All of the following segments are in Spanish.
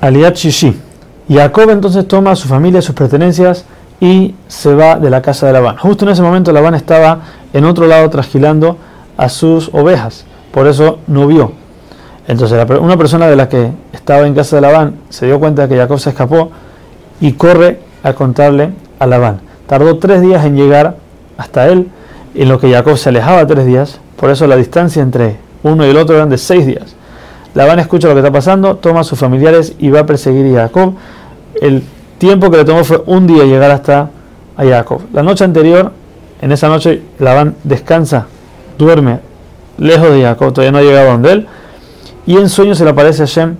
Aliat Shishi. Jacob entonces toma a su familia, sus pertenencias y se va de la casa de Labán. Justo en ese momento Labán estaba en otro lado trasquilando a sus ovejas, por eso no vio. Entonces una persona de la que estaba en casa de Labán se dio cuenta de que Jacob se escapó y corre a contarle a Labán. Tardó tres días en llegar hasta él, en lo que Jacob se alejaba tres días, por eso la distancia entre uno y el otro eran de seis días. Labán escucha lo que está pasando, toma a sus familiares y va a perseguir a Jacob. El tiempo que le tomó fue un día llegar hasta a Jacob. La noche anterior, en esa noche, Labán descansa, duerme lejos de Jacob, todavía no ha llegado donde él. Y en sueño se le aparece a Shem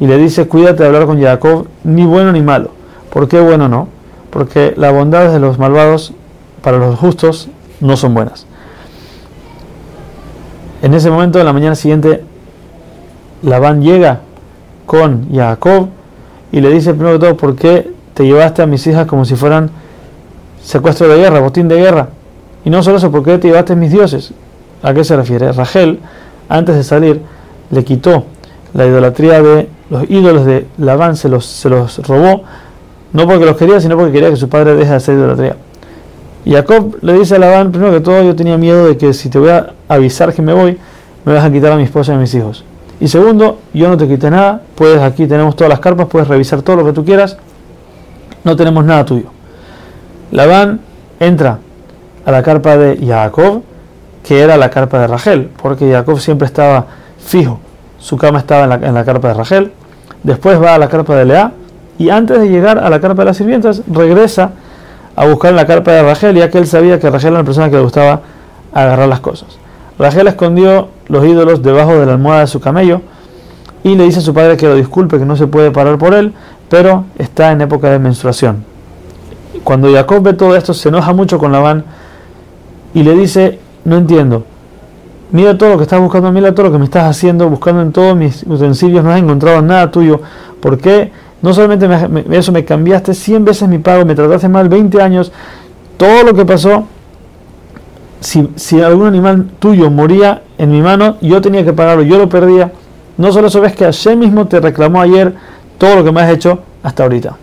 y le dice, cuídate de hablar con Jacob, ni bueno ni malo. ¿Por qué bueno no? Porque las bondades de los malvados para los justos no son buenas. En ese momento, en la mañana siguiente, Labán llega con Jacob y le dice primero que todo, ¿por qué te llevaste a mis hijas como si fueran secuestro de guerra, botín de guerra? Y no solo eso, ¿por qué te llevaste a mis dioses? ¿A qué se refiere? Rachel, antes de salir, le quitó la idolatría de los ídolos de Labán, se los, se los robó, no porque los quería, sino porque quería que su padre deje de hacer idolatría. Jacob le dice a Labán, primero que todo, yo tenía miedo de que si te voy a avisar que me voy, me vas a quitar a mi esposa y a mis hijos. Y segundo, yo no te quité nada, puedes aquí tenemos todas las carpas, puedes revisar todo lo que tú quieras, no tenemos nada tuyo. Labán entra a la carpa de Jacob, que era la carpa de Rachel, porque Jacob siempre estaba fijo, su cama estaba en la, en la carpa de Rachel, después va a la carpa de Lea, y antes de llegar a la carpa de las sirvientas, regresa a buscar en la carpa de Rachel, ya que él sabía que Rachel era una persona que le gustaba agarrar las cosas. Rachel escondió los ídolos debajo de la almohada de su camello y le dice a su padre que lo disculpe, que no se puede parar por él, pero está en época de menstruación. Cuando Jacob ve todo esto, se enoja mucho con Labán y le dice, no entiendo, mira todo lo que estás buscando, mira todo lo que me estás haciendo, buscando en todos mis utensilios, no has encontrado nada tuyo, ¿por qué no solamente eso me cambiaste 100 veces mi pago, me trataste mal 20 años, todo lo que pasó, si, si algún animal tuyo moría en mi mano, yo tenía que pagarlo, yo lo perdía. No solo eso ves que Hashem mismo te reclamó ayer todo lo que me has hecho hasta ahorita.